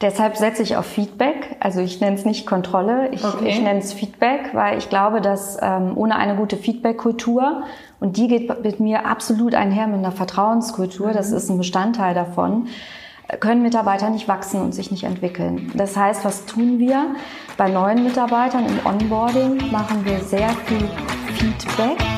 Deshalb setze ich auf Feedback. Also ich nenne es nicht Kontrolle, ich, okay. ich nenne es Feedback, weil ich glaube, dass ähm, ohne eine gute Feedback-Kultur, und die geht mit mir absolut einher mit einer Vertrauenskultur, das mhm. ist ein Bestandteil davon, können Mitarbeiter nicht wachsen und sich nicht entwickeln. Das heißt, was tun wir? Bei neuen Mitarbeitern im Onboarding machen wir sehr viel Feedback.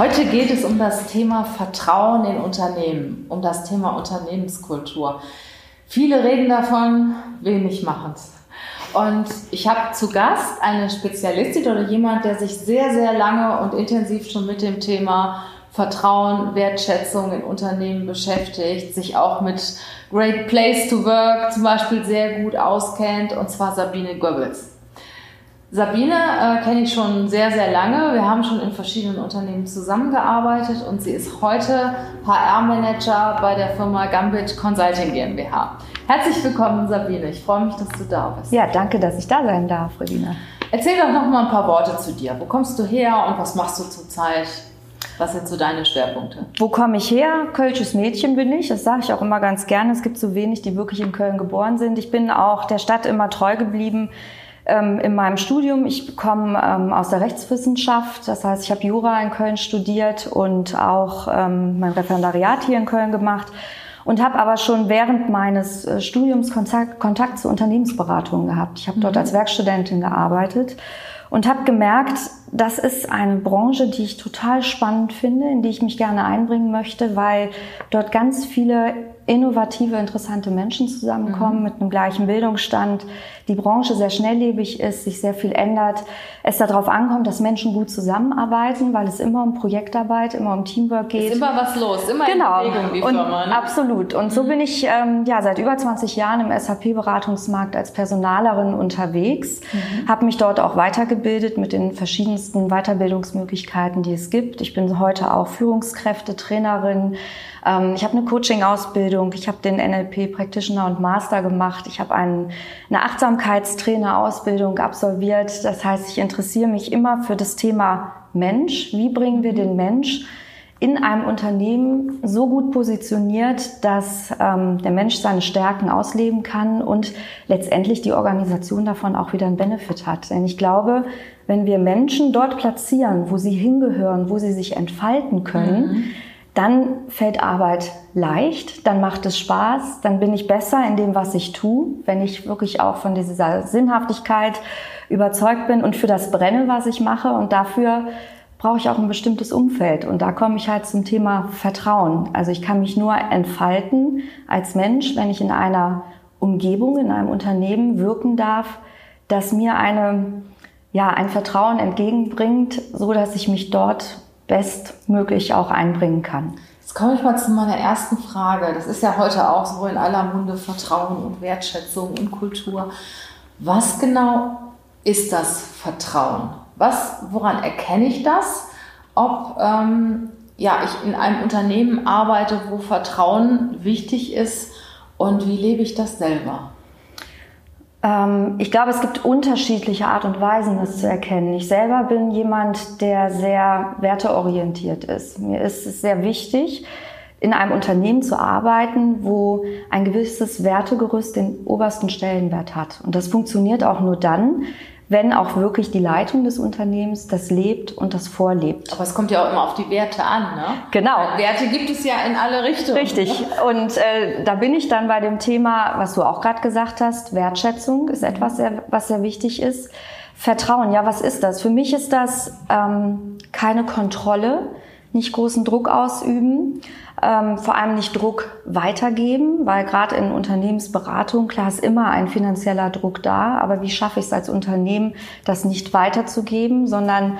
Heute geht es um das Thema Vertrauen in Unternehmen, um das Thema Unternehmenskultur. Viele reden davon, wenig machen es. Und ich habe zu Gast eine Spezialistin oder jemand, der sich sehr, sehr lange und intensiv schon mit dem Thema Vertrauen, Wertschätzung in Unternehmen beschäftigt, sich auch mit Great Place to Work zum Beispiel sehr gut auskennt, und zwar Sabine Goebbels. Sabine äh, kenne ich schon sehr, sehr lange. Wir haben schon in verschiedenen Unternehmen zusammengearbeitet und sie ist heute HR-Manager bei der Firma Gambit Consulting GmbH. Herzlich willkommen, Sabine. Ich freue mich, dass du da bist. Ja, danke, dass ich da sein darf, Regina. Erzähl doch noch mal ein paar Worte zu dir. Wo kommst du her und was machst du zurzeit? Was sind so deine Schwerpunkte? Wo komme ich her? Kölsches Mädchen bin ich. Das sage ich auch immer ganz gerne. Es gibt so wenig, die wirklich in Köln geboren sind. Ich bin auch der Stadt immer treu geblieben in meinem Studium. Ich komme ähm, aus der Rechtswissenschaft, das heißt, ich habe Jura in Köln studiert und auch ähm, mein Referendariat hier in Köln gemacht und habe aber schon während meines äh, Studiums Kontakt, Kontakt zu Unternehmensberatungen gehabt. Ich habe dort mhm. als Werkstudentin gearbeitet und habe gemerkt, das ist eine Branche, die ich total spannend finde, in die ich mich gerne einbringen möchte, weil dort ganz viele innovative, interessante Menschen zusammenkommen mhm. mit einem gleichen Bildungsstand, die Branche sehr schnelllebig ist, sich sehr viel ändert, es darauf ankommt, dass Menschen gut zusammenarbeiten, weil es immer um Projektarbeit, immer um Teamwork geht. Ist immer was los, immer genau. in Bewegung die und Firma. Ne? Absolut. Und so mhm. bin ich ähm, ja seit über 20 Jahren im SAP-Beratungsmarkt als Personalerin unterwegs, mhm. habe mich dort auch weitergebildet mit den verschiedensten Weiterbildungsmöglichkeiten, die es gibt. Ich bin heute auch Führungskräfte, Trainerin, ähm, ich habe eine Coaching-Ausbildung, ich habe den NLP Practitioner und Master gemacht, ich habe eine Achtsamkeitstrainer-Ausbildung absolviert. Das heißt, ich interessiere mich immer für das Thema Mensch. Wie bringen wir den Mensch in einem Unternehmen so gut positioniert, dass ähm, der Mensch seine Stärken ausleben kann und letztendlich die Organisation davon auch wieder einen Benefit hat. Denn ich glaube, wenn wir Menschen dort platzieren, wo sie hingehören, wo sie sich entfalten können, mhm dann fällt Arbeit leicht, dann macht es Spaß, dann bin ich besser in dem, was ich tue, wenn ich wirklich auch von dieser Sinnhaftigkeit überzeugt bin und für das brenne, was ich mache. Und dafür brauche ich auch ein bestimmtes Umfeld. Und da komme ich halt zum Thema Vertrauen. Also ich kann mich nur entfalten als Mensch, wenn ich in einer Umgebung, in einem Unternehmen wirken darf, das mir eine, ja, ein Vertrauen entgegenbringt, so dass ich mich dort bestmöglich auch einbringen kann. Jetzt komme ich mal zu meiner ersten Frage. Das ist ja heute auch so in aller Munde Vertrauen und Wertschätzung und Kultur. Was genau ist das Vertrauen? Was, woran erkenne ich das? Ob ähm, ja, ich in einem Unternehmen arbeite, wo Vertrauen wichtig ist und wie lebe ich das selber? Ähm, ich glaube, es gibt unterschiedliche Art und Weisen, das zu erkennen. Ich selber bin jemand, der sehr werteorientiert ist. Mir ist es sehr wichtig, in einem Unternehmen zu arbeiten, wo ein gewisses Wertegerüst den obersten Stellenwert hat. Und das funktioniert auch nur dann, wenn auch wirklich die Leitung des Unternehmens das lebt und das vorlebt. Aber es kommt ja auch immer auf die Werte an, ne? Genau. Weil Werte gibt es ja in alle Richtungen. Richtig. Und äh, da bin ich dann bei dem Thema, was du auch gerade gesagt hast, Wertschätzung ist etwas, sehr, was sehr wichtig ist. Vertrauen, ja, was ist das? Für mich ist das ähm, keine Kontrolle, nicht großen Druck ausüben, ähm, vor allem nicht Druck weitergeben, weil gerade in Unternehmensberatung, klar ist immer ein finanzieller Druck da, aber wie schaffe ich es als Unternehmen, das nicht weiterzugeben, sondern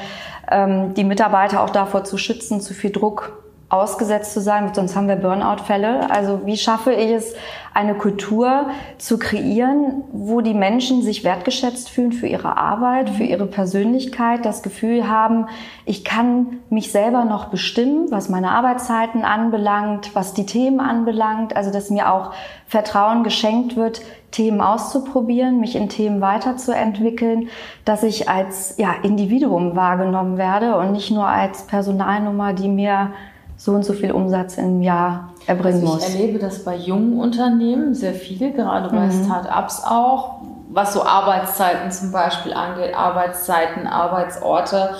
ähm, die Mitarbeiter auch davor zu schützen, zu viel Druck ausgesetzt zu sein, sonst haben wir Burnout-Fälle. Also wie schaffe ich es, eine Kultur zu kreieren, wo die Menschen sich wertgeschätzt fühlen für ihre Arbeit, für ihre Persönlichkeit, das Gefühl haben, ich kann mich selber noch bestimmen, was meine Arbeitszeiten anbelangt, was die Themen anbelangt, also dass mir auch Vertrauen geschenkt wird, Themen auszuprobieren, mich in Themen weiterzuentwickeln, dass ich als ja, Individuum wahrgenommen werde und nicht nur als Personalnummer, die mir so und so viel Umsatz im Jahr erbringen also ich muss. Ich erlebe das bei jungen Unternehmen sehr viel, gerade bei mhm. Start-ups auch, was so Arbeitszeiten zum Beispiel angeht, Arbeitszeiten, Arbeitsorte.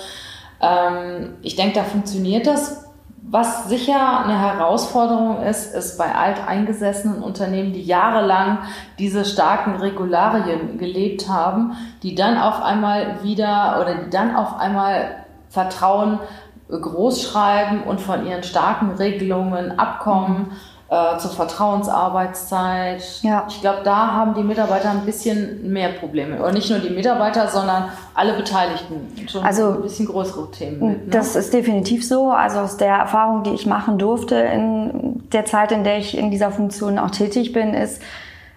Ähm, ich denke, da funktioniert das. Was sicher eine Herausforderung ist, ist bei alteingesessenen Unternehmen, die jahrelang diese starken Regularien gelebt haben, die dann auf einmal wieder oder die dann auf einmal Vertrauen groß schreiben und von ihren starken Regelungen abkommen. Äh, zur Vertrauensarbeitszeit. Ja. Ich glaube, da haben die Mitarbeiter ein bisschen mehr Probleme. Oder nicht nur die Mitarbeiter, sondern alle Beteiligten. Schon also, ein bisschen größere Themen. Mit, ne? Das ist definitiv so. Also aus der Erfahrung, die ich machen durfte in der Zeit, in der ich in dieser Funktion auch tätig bin, ist,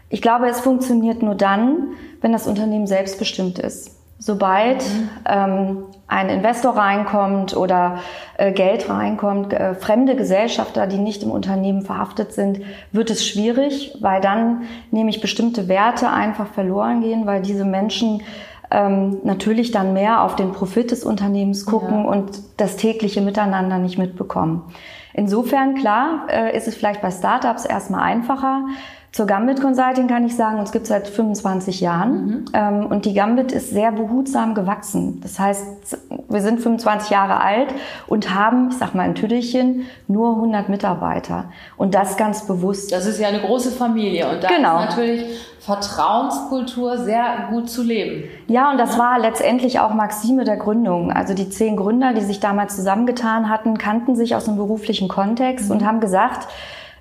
ich glaube, es funktioniert nur dann, wenn das Unternehmen selbstbestimmt ist. Sobald mhm. ähm, ein Investor reinkommt oder äh, Geld reinkommt, äh, fremde Gesellschafter, die nicht im Unternehmen verhaftet sind, wird es schwierig, weil dann nämlich bestimmte Werte einfach verloren gehen, weil diese Menschen ähm, natürlich dann mehr auf den Profit des Unternehmens gucken ja. und das tägliche Miteinander nicht mitbekommen. Insofern, klar, äh, ist es vielleicht bei Startups erstmal einfacher, zur Gambit Consulting kann ich sagen, uns gibt es seit 25 Jahren mhm. ähm, und die Gambit ist sehr behutsam gewachsen. Das heißt, wir sind 25 Jahre alt und haben, ich sag mal ein Tüdelchen, nur 100 Mitarbeiter und das ganz bewusst. Das ist ja eine große Familie und da genau. ist natürlich Vertrauenskultur sehr gut zu leben. Ja, und das war letztendlich auch Maxime der Gründung. Also die zehn Gründer, die sich damals zusammengetan hatten, kannten sich aus einem beruflichen Kontext mhm. und haben gesagt,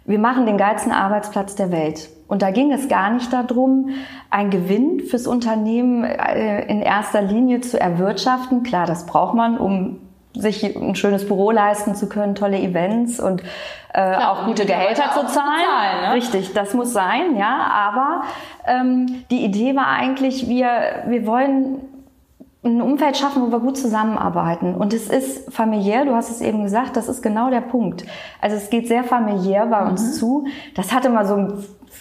wir machen den geilsten Arbeitsplatz der Welt. Und da ging es gar nicht darum, einen Gewinn fürs Unternehmen äh, in erster Linie zu erwirtschaften. Klar, das braucht man, um sich ein schönes Büro leisten zu können, tolle Events und äh, Klar, auch gute Gehälter zu zahlen. zahlen ne? Richtig, das muss sein, ja. Aber ähm, die Idee war eigentlich, wir, wir wollen ein Umfeld schaffen, wo wir gut zusammenarbeiten. Und es ist familiär, du hast es eben gesagt, das ist genau der Punkt. Also es geht sehr familiär bei uns mhm. zu. Das hatte mal so,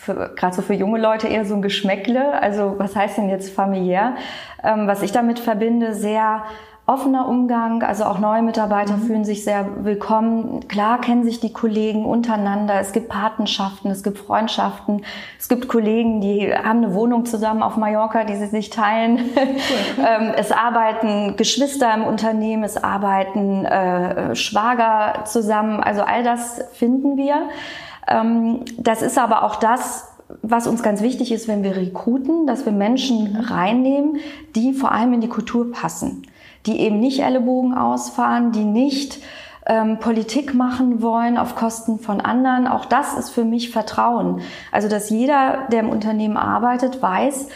gerade so für junge Leute eher so ein Geschmäckle. Also was heißt denn jetzt familiär? Ähm, was ich damit verbinde, sehr offener Umgang, also auch neue Mitarbeiter mhm. fühlen sich sehr willkommen. Klar kennen sich die Kollegen untereinander. Es gibt Patenschaften, es gibt Freundschaften. Es gibt Kollegen, die haben eine Wohnung zusammen auf Mallorca, die sie sich teilen. Cool. Ähm, es arbeiten Geschwister im Unternehmen, es arbeiten äh, Schwager zusammen. Also all das finden wir. Ähm, das ist aber auch das, was uns ganz wichtig ist, wenn wir rekruten, dass wir Menschen mhm. reinnehmen, die vor allem in die Kultur passen die eben nicht Ellenbogen ausfahren, die nicht ähm, Politik machen wollen auf Kosten von anderen. Auch das ist für mich Vertrauen. Also, dass jeder, der im Unternehmen arbeitet, weiß,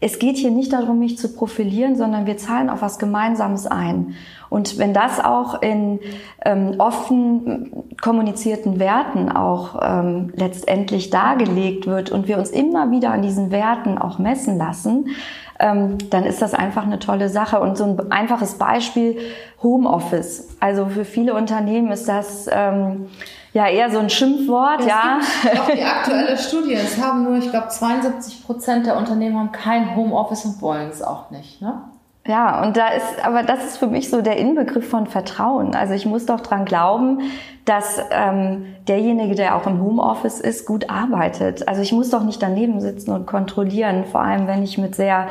es geht hier nicht darum, mich zu profilieren, sondern wir zahlen auf was Gemeinsames ein. Und wenn das auch in ähm, offen kommunizierten Werten auch ähm, letztendlich dargelegt wird und wir uns immer wieder an diesen Werten auch messen lassen, ähm, dann ist das einfach eine tolle Sache. Und so ein einfaches Beispiel, Homeoffice. Also für viele Unternehmen ist das ähm, ja eher so ein Schimpfwort. Es ja. Gibt auch die aktuelle Studie. Es haben nur, ich glaube, 72 Prozent der Unternehmen haben kein Homeoffice und wollen es auch nicht. Ne? Ja, und da ist, aber das ist für mich so der Inbegriff von Vertrauen. Also ich muss doch dran glauben, dass ähm, derjenige, der auch im Homeoffice ist, gut arbeitet. Also ich muss doch nicht daneben sitzen und kontrollieren, vor allem wenn ich mit sehr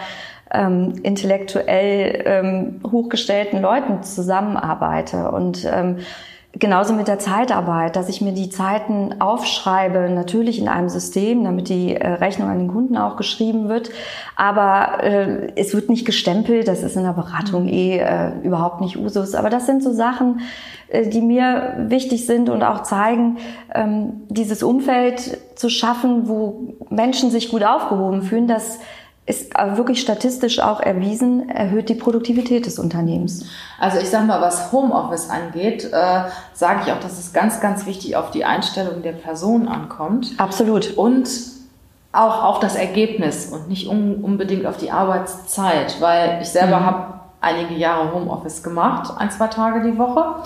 ähm, intellektuell ähm, hochgestellten Leuten zusammenarbeite. Und ähm, Genauso mit der Zeitarbeit, dass ich mir die Zeiten aufschreibe, natürlich in einem System, damit die äh, Rechnung an den Kunden auch geschrieben wird. Aber äh, es wird nicht gestempelt, das ist in der Beratung eh äh, überhaupt nicht Usus. Aber das sind so Sachen, äh, die mir wichtig sind und auch zeigen, ähm, dieses Umfeld zu schaffen, wo Menschen sich gut aufgehoben fühlen, dass ist wirklich statistisch auch erwiesen, erhöht die Produktivität des Unternehmens. Also ich sage mal, was Homeoffice angeht, äh, sage ich auch, dass es ganz, ganz wichtig auf die Einstellung der Person ankommt. Absolut. Und auch auf das Ergebnis und nicht un unbedingt auf die Arbeitszeit, weil ich selber mhm. habe einige Jahre Homeoffice gemacht, ein, zwei Tage die Woche.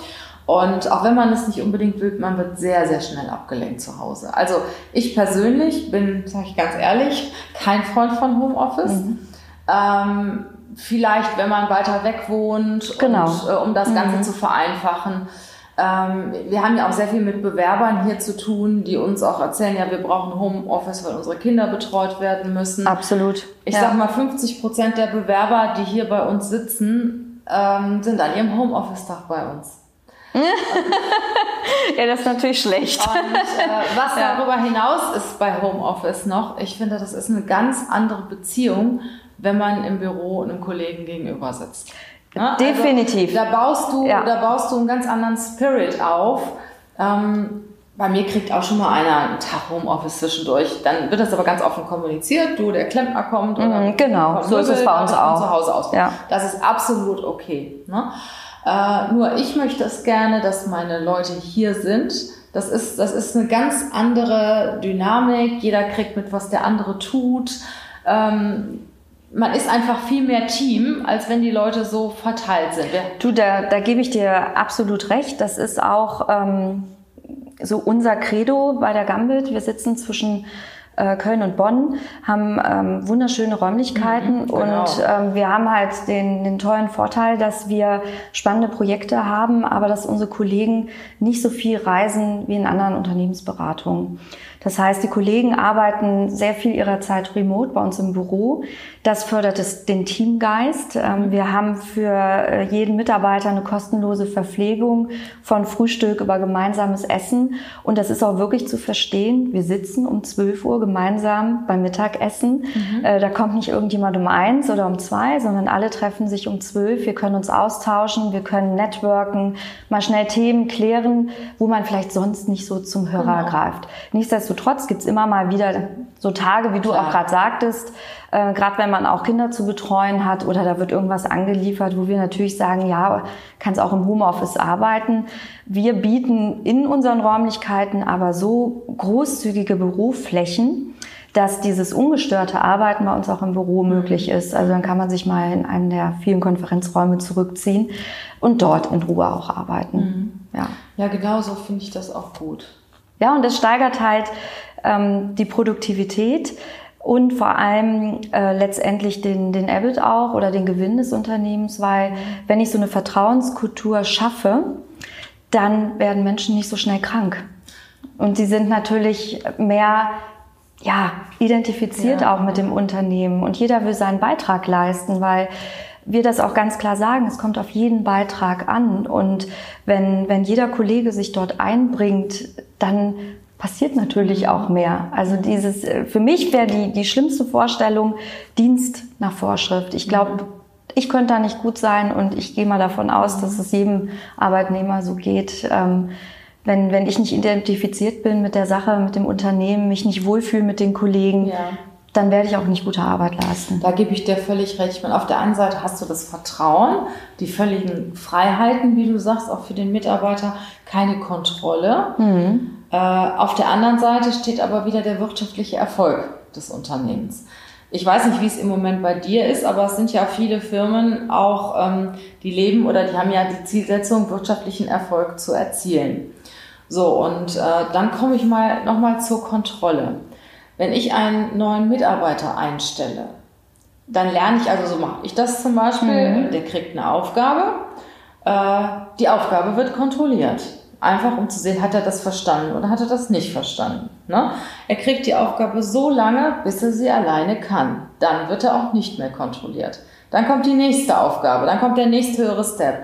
Und auch wenn man es nicht unbedingt will, man wird sehr, sehr schnell abgelenkt zu Hause. Also ich persönlich bin, sage ich ganz ehrlich, kein Freund von Homeoffice. Mhm. Ähm, vielleicht, wenn man weiter weg wohnt, genau. und, äh, um das Ganze mhm. zu vereinfachen. Ähm, wir haben ja auch sehr viel mit Bewerbern hier zu tun, die uns auch erzählen, ja, wir brauchen Homeoffice, weil unsere Kinder betreut werden müssen. Absolut. Ich ja. sag mal, 50 Prozent der Bewerber, die hier bei uns sitzen, ähm, sind an ihrem Homeoffice-Tag bei uns. Ja, das ist natürlich schlecht. Und äh, was ja. darüber hinaus ist bei Homeoffice noch, ich finde, das ist eine ganz andere Beziehung, wenn man im Büro einem Kollegen gegenüber sitzt. Ne? Also, Definitiv. da baust du, ja. da baust du einen ganz anderen Spirit auf. Ähm, bei mir kriegt auch schon mal einer einen Tag Homeoffice zwischendurch. Dann wird das aber ganz offen kommuniziert. Du, der Klempner kommt. Oder mhm, genau, so ist es bei uns auch. Zu Hause aus. Ja. Das ist absolut okay. Ne? Äh, nur ich möchte es gerne, dass meine Leute hier sind. Das ist, das ist eine ganz andere Dynamik. Jeder kriegt mit, was der andere tut. Ähm, man ist einfach viel mehr Team, als wenn die Leute so verteilt sind. Du, da, da gebe ich dir absolut recht. Das ist auch ähm, so unser Credo bei der Gambit. Wir sitzen zwischen Köln und Bonn haben ähm, wunderschöne Räumlichkeiten mhm, genau. und ähm, wir haben halt den, den tollen Vorteil, dass wir spannende Projekte haben, aber dass unsere Kollegen nicht so viel reisen wie in anderen Unternehmensberatungen. Das heißt, die Kollegen arbeiten sehr viel ihrer Zeit remote bei uns im Büro. Das fördert es, den Teamgeist. Ähm, wir haben für äh, jeden Mitarbeiter eine kostenlose Verpflegung von Frühstück über gemeinsames Essen. Und das ist auch wirklich zu verstehen. Wir sitzen um 12 Uhr gemeinsam beim Mittagessen. Mhm. Äh, da kommt nicht irgendjemand um eins oder um zwei, sondern alle treffen sich um zwölf. Wir können uns austauschen, wir können networken, mal schnell Themen klären, wo man vielleicht sonst nicht so zum Hörer genau. greift. Nichtsdestotrotz gibt's immer mal wieder so Tage, wie du Klar. auch gerade sagtest, äh, gerade wenn man auch Kinder zu betreuen hat oder da wird irgendwas angeliefert, wo wir natürlich sagen, ja, kannst auch im Homeoffice arbeiten. Wir bieten in unseren Räumlichkeiten aber so großzügige Büroflächen, dass dieses ungestörte Arbeiten bei uns auch im Büro mhm. möglich ist. Also dann kann man sich mal in einen der vielen Konferenzräume zurückziehen und dort in Ruhe auch arbeiten. Mhm. Ja. ja, genau so finde ich das auch gut. Ja, und das steigert halt ähm, die Produktivität und vor allem äh, letztendlich den, den EBIT auch oder den Gewinn des Unternehmens, weil wenn ich so eine Vertrauenskultur schaffe, dann werden Menschen nicht so schnell krank. Und sie sind natürlich mehr ja, identifiziert ja. auch mit dem Unternehmen und jeder will seinen Beitrag leisten, weil wir das auch ganz klar sagen, es kommt auf jeden Beitrag an. Und wenn, wenn jeder Kollege sich dort einbringt, dann passiert natürlich auch mehr. Also dieses, äh, für mich wäre die, die schlimmste Vorstellung Dienst nach Vorschrift. Ich glaube, ich könnte da nicht gut sein und ich gehe mal davon aus, dass es jedem Arbeitnehmer so geht. Ähm, wenn, wenn ich nicht identifiziert bin mit der Sache, mit dem Unternehmen, mich nicht wohlfühle mit den Kollegen, ja. Dann werde ich auch nicht gute Arbeit leisten. Da gebe ich dir völlig recht. Ich meine, auf der einen Seite hast du das Vertrauen, die völligen Freiheiten, wie du sagst, auch für den Mitarbeiter, keine Kontrolle. Mhm. Äh, auf der anderen Seite steht aber wieder der wirtschaftliche Erfolg des Unternehmens. Ich weiß nicht, wie es im Moment bei dir ist, aber es sind ja viele Firmen auch, ähm, die leben oder die haben ja die Zielsetzung, wirtschaftlichen Erfolg zu erzielen. So, und äh, dann komme ich mal nochmal zur Kontrolle. Wenn ich einen neuen Mitarbeiter einstelle, dann lerne ich, also so mache ich das zum Beispiel, mhm. der kriegt eine Aufgabe, äh, die Aufgabe wird kontrolliert. Einfach um zu sehen, hat er das verstanden oder hat er das nicht verstanden. Ne? Er kriegt die Aufgabe so lange, bis er sie alleine kann. Dann wird er auch nicht mehr kontrolliert. Dann kommt die nächste Aufgabe, dann kommt der nächste höhere Step.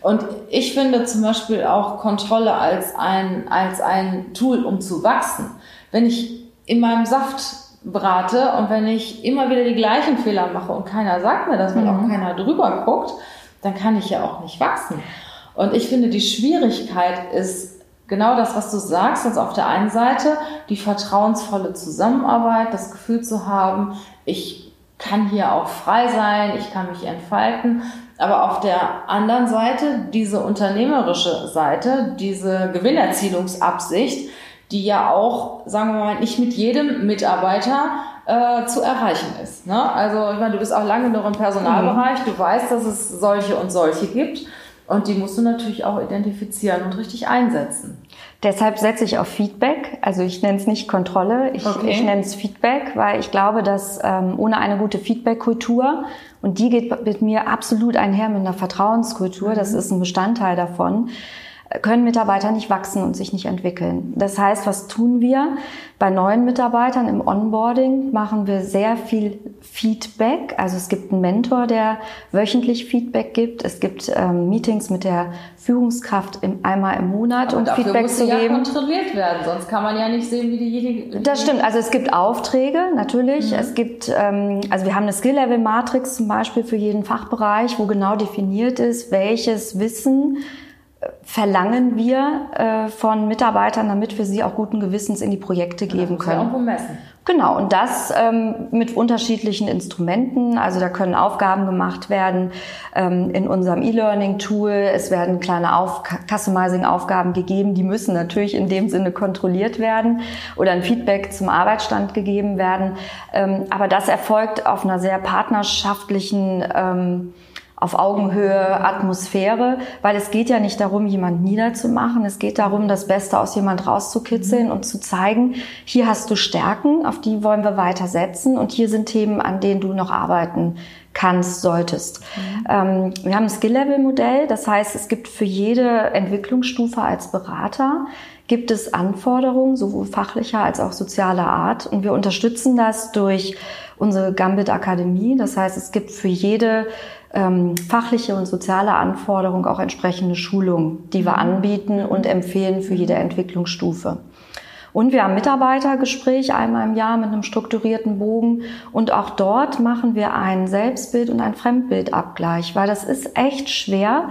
Und ich finde zum Beispiel auch Kontrolle als ein, als ein Tool, um zu wachsen. Wenn ich in meinem Saft brate und wenn ich immer wieder die gleichen Fehler mache und keiner sagt mir das, weil mhm. auch keiner drüber guckt, dann kann ich ja auch nicht wachsen. Und ich finde, die Schwierigkeit ist genau das, was du sagst, also auf der einen Seite die vertrauensvolle Zusammenarbeit, das Gefühl zu haben, ich kann hier auch frei sein, ich kann mich entfalten. Aber auf der anderen Seite diese unternehmerische Seite, diese Gewinnerzielungsabsicht, die ja auch, sagen wir mal, nicht mit jedem Mitarbeiter äh, zu erreichen ist. Ne? Also ich meine, du bist auch lange noch im Personalbereich, mhm. du weißt, dass es solche und solche gibt. Und die musst du natürlich auch identifizieren und richtig einsetzen. Deshalb setze ich auf Feedback. Also ich nenne es nicht Kontrolle, ich, okay. ich nenne es Feedback, weil ich glaube, dass ähm, ohne eine gute Feedback-Kultur, und die geht mit mir absolut einher mit einer Vertrauenskultur, mhm. das ist ein Bestandteil davon, können Mitarbeiter nicht wachsen und sich nicht entwickeln. Das heißt, was tun wir? Bei neuen Mitarbeitern im Onboarding machen wir sehr viel Feedback. Also es gibt einen Mentor, der wöchentlich Feedback gibt. Es gibt ähm, Meetings mit der Führungskraft im, einmal im Monat, Aber um Feedback muss zu ja geben. kontrolliert werden, sonst kann man ja nicht sehen, wie diejenige. Das stimmt. Also es gibt Aufträge natürlich. Mhm. Es gibt, ähm, also wir haben eine Skill-Level-Matrix zum Beispiel für jeden Fachbereich, wo genau definiert ist, welches Wissen verlangen wir äh, von Mitarbeitern, damit wir sie auch guten Gewissens in die Projekte geben können. Irgendwo messen. Genau, und das ähm, mit unterschiedlichen Instrumenten. Also da können Aufgaben gemacht werden ähm, in unserem E-Learning-Tool. Es werden kleine Auf Customizing-Aufgaben gegeben, die müssen natürlich in dem Sinne kontrolliert werden oder ein Feedback zum Arbeitsstand gegeben werden. Ähm, aber das erfolgt auf einer sehr partnerschaftlichen ähm, auf Augenhöhe Atmosphäre, weil es geht ja nicht darum, jemand niederzumachen. Es geht darum, das Beste aus jemand rauszukitzeln und zu zeigen, hier hast du Stärken, auf die wollen wir weiter setzen und hier sind Themen, an denen du noch arbeiten kannst, solltest. Mhm. Ähm, wir haben ein Skill-Level-Modell, das heißt, es gibt für jede Entwicklungsstufe als Berater gibt es Anforderungen, sowohl fachlicher als auch sozialer Art. Und wir unterstützen das durch unsere Gambit Akademie. Das heißt, es gibt für jede ähm, fachliche und soziale Anforderung auch entsprechende Schulungen, die wir mhm. anbieten und empfehlen für jede Entwicklungsstufe. Und wir haben Mitarbeitergespräch einmal im Jahr mit einem strukturierten Bogen. Und auch dort machen wir ein Selbstbild und ein Fremdbildabgleich, weil das ist echt schwer,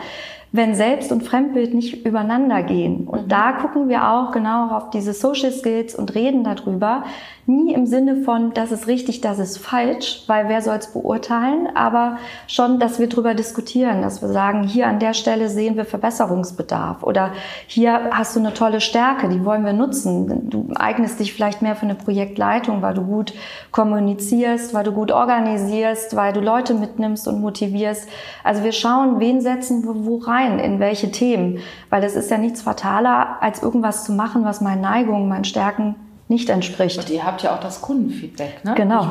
wenn Selbst- und Fremdbild nicht übereinander gehen. Und da gucken wir auch genau auf diese Social Skills und reden darüber. Nie im Sinne von, das ist richtig, das ist falsch, weil wer soll es beurteilen, aber schon, dass wir darüber diskutieren, dass wir sagen, hier an der Stelle sehen wir Verbesserungsbedarf oder hier hast du eine tolle Stärke, die wollen wir nutzen. Du eignest dich vielleicht mehr für eine Projektleitung, weil du gut kommunizierst, weil du gut organisierst, weil du Leute mitnimmst und motivierst. Also wir schauen, wen setzen wir wo rein in welche Themen, weil es ist ja nichts fataler, als irgendwas zu machen, was meinen Neigungen, meinen Stärken nicht entspricht. Und ihr habt ja auch das Kundenfeedback, ne? Genau.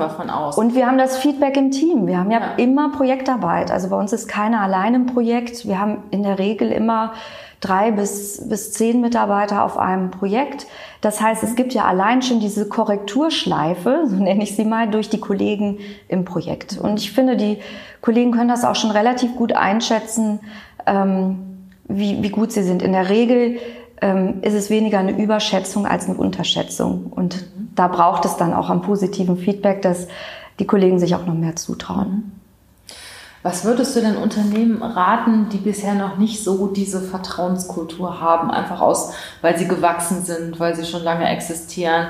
Und wir haben das Feedback im Team. Wir haben ja, ja, immer Projektarbeit. Also bei uns ist keiner allein im Projekt. Wir haben in der Regel immer drei bis, bis zehn Mitarbeiter auf einem Projekt. Das heißt, es gibt ja allein schon diese Korrekturschleife, so nenne ich sie mal, durch die Kollegen im Projekt. Und ich finde, die Kollegen können das auch schon relativ gut einschätzen, ähm, wie, wie gut sie sind. In der Regel ähm, ist es weniger eine Überschätzung als eine Unterschätzung. Und da braucht es dann auch am positiven Feedback, dass die Kollegen sich auch noch mehr zutrauen. Was würdest du denn Unternehmen raten, die bisher noch nicht so diese Vertrauenskultur haben, einfach aus, weil sie gewachsen sind, weil sie schon lange existieren?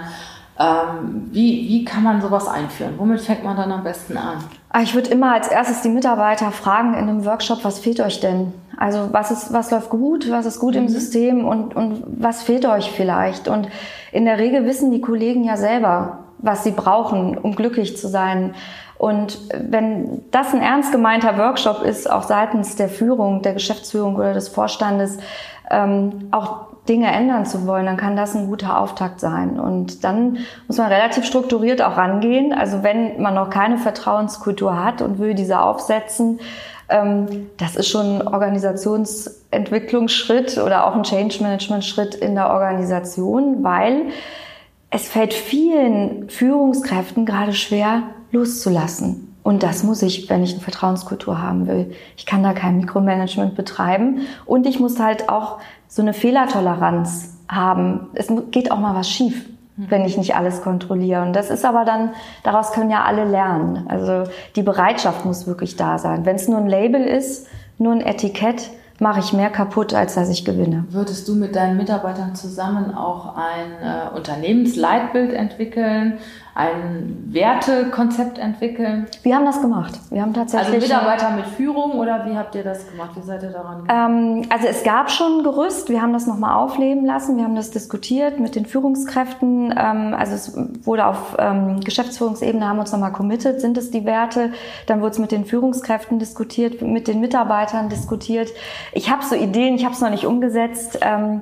Ähm, wie, wie kann man sowas einführen? Womit fängt man dann am besten an? Ah, ich würde immer als erstes die Mitarbeiter fragen in einem Workshop, was fehlt euch denn? Also was ist, was läuft gut, was ist gut mhm. im System und, und was fehlt euch vielleicht? Und in der Regel wissen die Kollegen ja selber, was sie brauchen, um glücklich zu sein. Und wenn das ein ernst gemeinter Workshop ist, auch seitens der Führung, der Geschäftsführung oder des Vorstandes, ähm, auch Dinge ändern zu wollen, dann kann das ein guter Auftakt sein. Und dann muss man relativ strukturiert auch rangehen. Also wenn man noch keine Vertrauenskultur hat und will diese aufsetzen, ähm, das ist schon ein Organisationsentwicklungsschritt oder auch ein Change Management Schritt in der Organisation, weil es fällt vielen Führungskräften gerade schwer loszulassen. Und das muss ich, wenn ich eine Vertrauenskultur haben will. Ich kann da kein Mikromanagement betreiben. Und ich muss halt auch so eine Fehlertoleranz haben. Es geht auch mal was schief, mhm. wenn ich nicht alles kontrolliere. Und das ist aber dann, daraus können ja alle lernen. Also die Bereitschaft muss wirklich da sein. Wenn es nur ein Label ist, nur ein Etikett, mache ich mehr kaputt, als dass ich gewinne. Würdest du mit deinen Mitarbeitern zusammen auch ein äh, Unternehmensleitbild entwickeln, ein Wertekonzept entwickeln? Wir haben das gemacht. Wir haben tatsächlich. Also Mitarbeiter mit Führung oder wie habt ihr das gemacht? Wie seid ihr daran? Ähm, also es gab schon ein Gerüst. Wir haben das nochmal aufleben lassen. Wir haben das diskutiert mit den Führungskräften. Ähm, also es wurde auf ähm, Geschäftsführungsebene haben wir uns nochmal committed. Sind es die Werte? Dann wurde es mit den Führungskräften diskutiert, mit den Mitarbeitern diskutiert. Ich habe so Ideen. Ich habe es noch nicht umgesetzt. Ähm,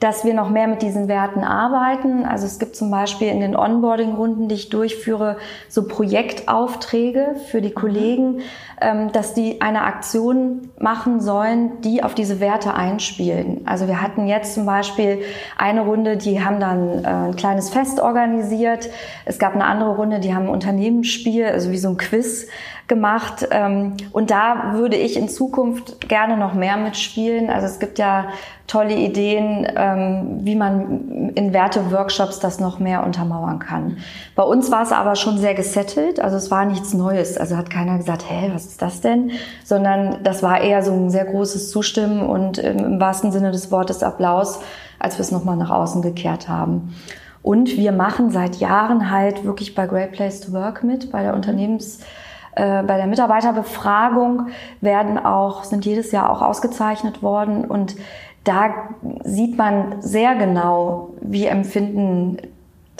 dass wir noch mehr mit diesen Werten arbeiten. Also es gibt zum Beispiel in den Onboarding-Runden, die ich durchführe, so Projektaufträge für die Kollegen, ähm, dass die eine Aktion machen sollen, die auf diese Werte einspielen. Also wir hatten jetzt zum Beispiel eine Runde, die haben dann äh, ein kleines Fest organisiert. Es gab eine andere Runde, die haben ein Unternehmensspiel, also wie so ein Quiz gemacht. Ähm, und da würde ich in Zukunft gerne noch mehr mitspielen. Also es gibt ja tolle Ideen, ähm, wie man in Werte-Workshops das noch mehr untermauern kann. Bei uns war es aber schon sehr gesettelt, also es war nichts Neues. Also hat keiner gesagt, hä, was ist das denn? Sondern das war eher so ein sehr großes Zustimmen und im wahrsten Sinne des Wortes Applaus, als wir es nochmal nach außen gekehrt haben. Und wir machen seit Jahren halt wirklich bei Great Place to Work mit, bei der Unternehmens- bei der Mitarbeiterbefragung werden auch, sind jedes Jahr auch ausgezeichnet worden und da sieht man sehr genau, wie empfinden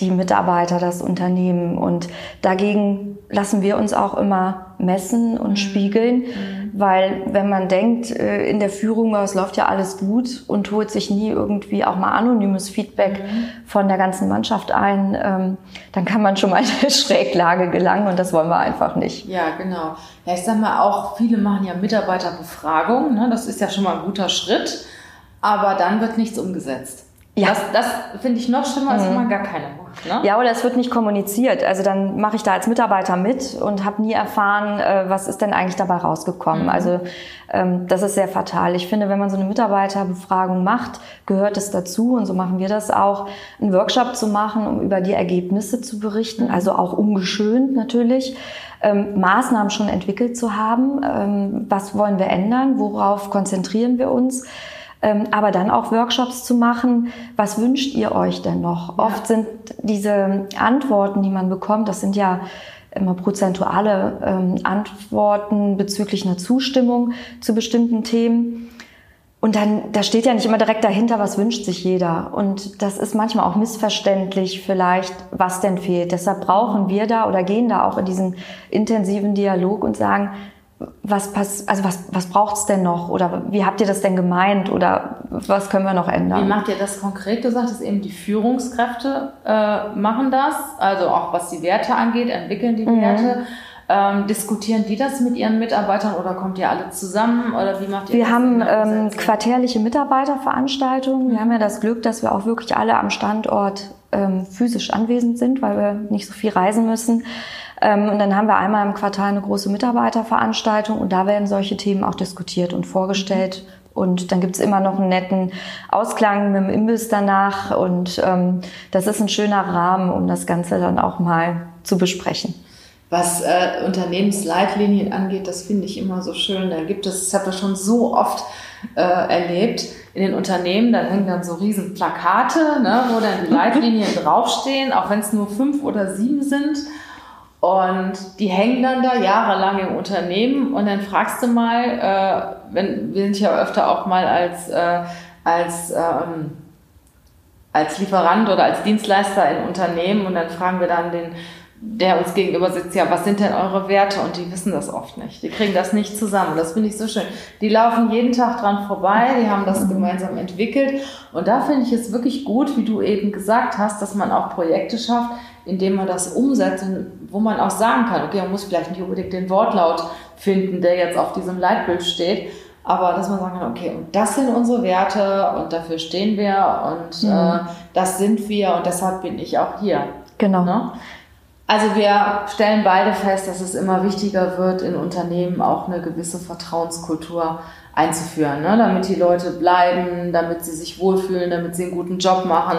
die Mitarbeiter das Unternehmen und dagegen lassen wir uns auch immer messen und mhm. spiegeln, mhm. Weil wenn man denkt, äh, in der Führung, es läuft ja alles gut und holt sich nie irgendwie auch mal anonymes Feedback mhm. von der ganzen Mannschaft ein, ähm, dann kann man schon mal in eine Schräglage gelangen und das wollen wir einfach nicht. Ja, genau. Ja, ich sag mal auch, viele machen ja Mitarbeiterbefragung, ne? das ist ja schon mal ein guter Schritt, aber dann wird nichts umgesetzt. Ja. Das, das finde ich noch schlimmer, als mhm. wenn man gar keine macht. Ne? Ja, oder es wird nicht kommuniziert. Also dann mache ich da als Mitarbeiter mit und habe nie erfahren, äh, was ist denn eigentlich dabei rausgekommen. Mhm. Also ähm, das ist sehr fatal. Ich finde, wenn man so eine Mitarbeiterbefragung macht, gehört es dazu, und so machen wir das auch, einen Workshop zu machen, um über die Ergebnisse zu berichten, mhm. also auch ungeschönt natürlich. Ähm, Maßnahmen schon entwickelt zu haben. Ähm, was wollen wir ändern? Worauf konzentrieren wir uns? Ähm, aber dann auch Workshops zu machen. Was wünscht ihr euch denn noch? Ja. Oft sind diese Antworten, die man bekommt, das sind ja immer prozentuale ähm, Antworten bezüglich einer Zustimmung zu bestimmten Themen. Und dann, da steht ja nicht immer direkt dahinter, was wünscht sich jeder. Und das ist manchmal auch missverständlich vielleicht, was denn fehlt. Deshalb brauchen wir da oder gehen da auch in diesen intensiven Dialog und sagen, was pass also was, was braucht es denn noch? Oder wie habt ihr das denn gemeint? Oder was können wir noch ändern? Wie macht ihr das konkret? Du sagtest eben, die Führungskräfte äh, machen das, also auch was die Werte angeht, entwickeln die mhm. Werte. Ähm, diskutieren die das mit ihren Mitarbeitern oder kommt ihr alle zusammen oder wie macht ihr wir das? Wir haben ähm, quartärliche Mitarbeiterveranstaltungen. Wir mhm. haben ja das Glück, dass wir auch wirklich alle am Standort ähm, physisch anwesend sind, weil wir nicht so viel reisen müssen. Ähm, und dann haben wir einmal im Quartal eine große Mitarbeiterveranstaltung und da werden solche Themen auch diskutiert und vorgestellt. Und dann gibt's immer noch einen netten Ausklang mit dem Imbiss danach. Und ähm, das ist ein schöner Rahmen, um das Ganze dann auch mal zu besprechen. Was äh, Unternehmensleitlinien angeht, das finde ich immer so schön. Da gibt es, das habe ich schon so oft äh, erlebt, in den Unternehmen, da hängen dann so riesen Plakate, ne, wo dann die Leitlinien draufstehen, auch wenn es nur fünf oder sieben sind. Und die hängen dann da jahrelang im Unternehmen. Und dann fragst du mal, äh, wenn, wir sind ja öfter auch mal als, äh, als, ähm, als Lieferant oder als Dienstleister in Unternehmen. Und dann fragen wir dann den der uns gegenüber sitzt, ja, was sind denn eure Werte? Und die wissen das oft nicht. Die kriegen das nicht zusammen. Das finde ich so schön. Die laufen jeden Tag dran vorbei, die haben das gemeinsam entwickelt. Und da finde ich es wirklich gut, wie du eben gesagt hast, dass man auch Projekte schafft, indem man das umsetzt, wo man auch sagen kann, okay, man muss vielleicht nicht unbedingt den Wortlaut finden, der jetzt auf diesem Leitbild steht, aber dass man sagen kann, okay, und das sind unsere Werte und dafür stehen wir und mhm. äh, das sind wir und deshalb bin ich auch hier. Genau. Ne? Also wir stellen beide fest, dass es immer wichtiger wird, in Unternehmen auch eine gewisse Vertrauenskultur einzuführen, ne? damit die Leute bleiben, damit sie sich wohlfühlen, damit sie einen guten Job machen.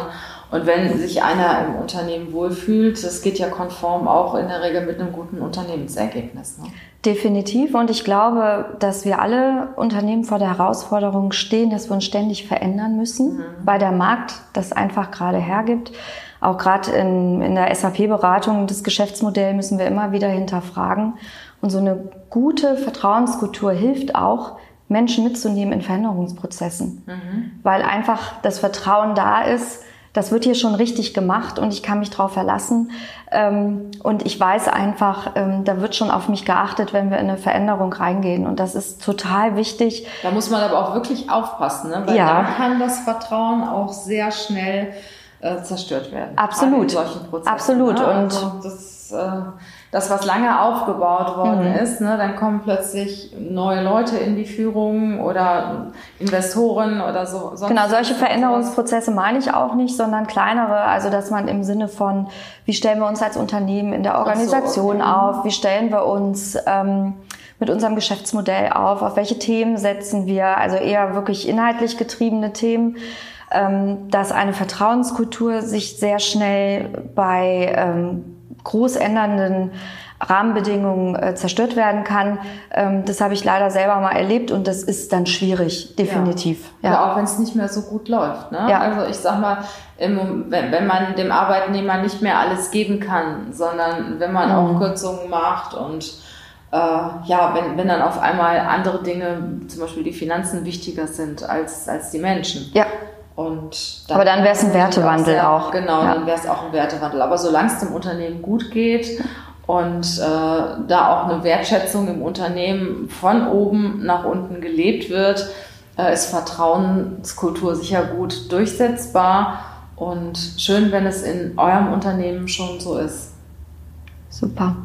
Und wenn sich einer im Unternehmen wohlfühlt, das geht ja konform auch in der Regel mit einem guten Unternehmensergebnis. Ne? Definitiv. Und ich glaube, dass wir alle Unternehmen vor der Herausforderung stehen, dass wir uns ständig verändern müssen, mhm. weil der Markt das einfach gerade hergibt. Auch gerade in, in der SAP-Beratung, das Geschäftsmodell müssen wir immer wieder hinterfragen. Und so eine gute Vertrauenskultur hilft auch, Menschen mitzunehmen in Veränderungsprozessen, mhm. weil einfach das Vertrauen da ist, das wird hier schon richtig gemacht und ich kann mich darauf verlassen. Ähm, und ich weiß einfach, ähm, da wird schon auf mich geachtet, wenn wir in eine Veränderung reingehen. Und das ist total wichtig. Da muss man aber auch wirklich aufpassen, ne? weil ja. da kann das Vertrauen auch sehr schnell äh, zerstört werden. Absolut. In solchen Prozessen, Absolut. Ne? Also und das, äh, das, was lange aufgebaut worden mhm. ist, ne, dann kommen plötzlich neue Leute in die Führung oder Investoren oder so. Genau, solche Veränderungsprozesse meine ich auch nicht, sondern kleinere, also dass man im Sinne von, wie stellen wir uns als Unternehmen in der Organisation so, okay. auf, wie stellen wir uns ähm, mit unserem Geschäftsmodell auf, auf welche Themen setzen wir, also eher wirklich inhaltlich getriebene Themen dass eine Vertrauenskultur sich sehr schnell bei ähm, groß ändernden Rahmenbedingungen äh, zerstört werden kann. Ähm, das habe ich leider selber mal erlebt und das ist dann schwierig, definitiv. Ja, ja. auch wenn es nicht mehr so gut läuft. Ne? Ja. Also ich sag mal, im, wenn, wenn man dem Arbeitnehmer nicht mehr alles geben kann, sondern wenn man mhm. auch Kürzungen macht und äh, ja, wenn, wenn dann auf einmal andere Dinge, zum Beispiel die Finanzen, wichtiger sind als, als die Menschen. Ja. Und dann Aber dann wäre es ein Wertewandel auch. Sehr, auch. Genau, ja. dann wäre es auch ein Wertewandel. Aber solange es dem Unternehmen gut geht und äh, da auch eine Wertschätzung im Unternehmen von oben nach unten gelebt wird, äh, ist Vertrauenskultur sicher gut durchsetzbar. Und schön, wenn es in eurem Unternehmen schon so ist. Super.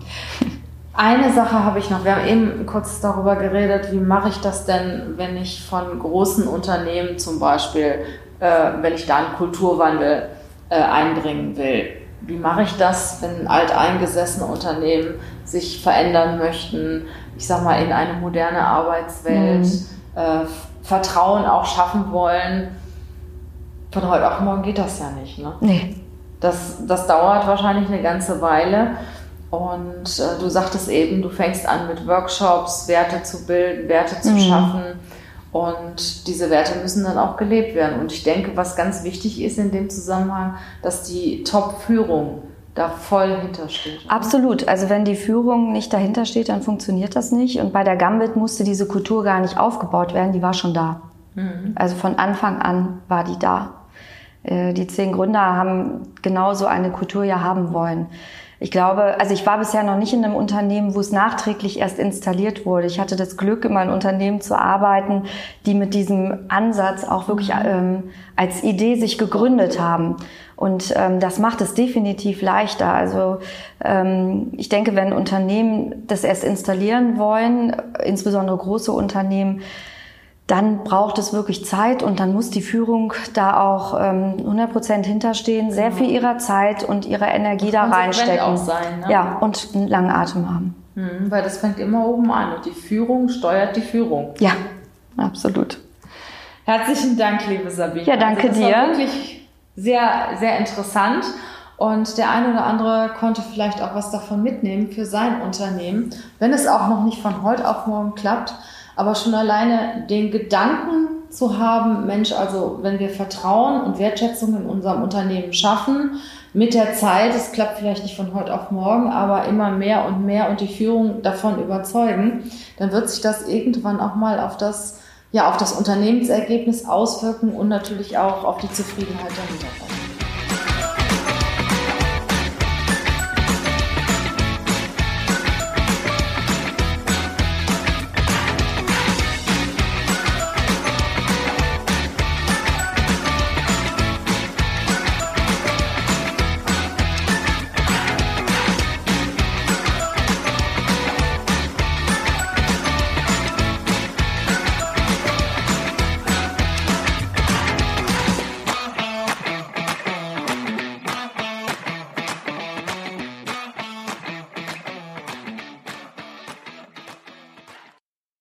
Eine Sache habe ich noch. Wir haben eben kurz darüber geredet, wie mache ich das denn, wenn ich von großen Unternehmen zum Beispiel wenn ich da einen Kulturwandel äh, einbringen will. Wie mache ich das, wenn alteingesessene Unternehmen sich verändern möchten, ich sag mal, in eine moderne Arbeitswelt, mhm. äh, Vertrauen auch schaffen wollen? Von heute auf morgen geht das ja nicht. Ne? Nee. Das, das dauert wahrscheinlich eine ganze Weile. Und äh, du sagtest eben, du fängst an mit Workshops, Werte zu bilden, Werte zu mhm. schaffen. Und diese Werte müssen dann auch gelebt werden. Und ich denke, was ganz wichtig ist in dem Zusammenhang, dass die Top-Führung da voll hintersteht. Oder? Absolut. Also wenn die Führung nicht dahinter steht, dann funktioniert das nicht. Und bei der Gambit musste diese Kultur gar nicht aufgebaut werden, die war schon da. Mhm. Also von Anfang an war die da. Äh, die zehn Gründer haben genauso eine Kultur ja haben wollen. Ich glaube, also ich war bisher noch nicht in einem Unternehmen, wo es nachträglich erst installiert wurde. Ich hatte das Glück, in meinem Unternehmen zu arbeiten, die mit diesem Ansatz auch wirklich mhm. ähm, als Idee sich gegründet haben. Und ähm, das macht es definitiv leichter. Also ähm, ich denke, wenn Unternehmen das erst installieren wollen, insbesondere große Unternehmen, dann braucht es wirklich Zeit und dann muss die Führung da auch ähm, 100 Prozent hinterstehen, sehr viel ihrer Zeit und ihrer Energie da reinstecken. Auch sein, ne? Ja, und einen langen Atem haben. Mhm, weil das fängt immer oben an und die Führung steuert die Führung. Ja, absolut. Herzlichen Dank, liebe Sabine. Ja, danke also das dir. War wirklich sehr, sehr interessant. Und der eine oder andere konnte vielleicht auch was davon mitnehmen für sein Unternehmen, wenn es auch noch nicht von heute auf morgen klappt. Aber schon alleine den Gedanken zu haben, Mensch, also wenn wir Vertrauen und Wertschätzung in unserem Unternehmen schaffen, mit der Zeit, es klappt vielleicht nicht von heute auf morgen, aber immer mehr und mehr und die Führung davon überzeugen, dann wird sich das irgendwann auch mal auf das, ja, auf das Unternehmensergebnis auswirken und natürlich auch auf die Zufriedenheit der Mitarbeiter.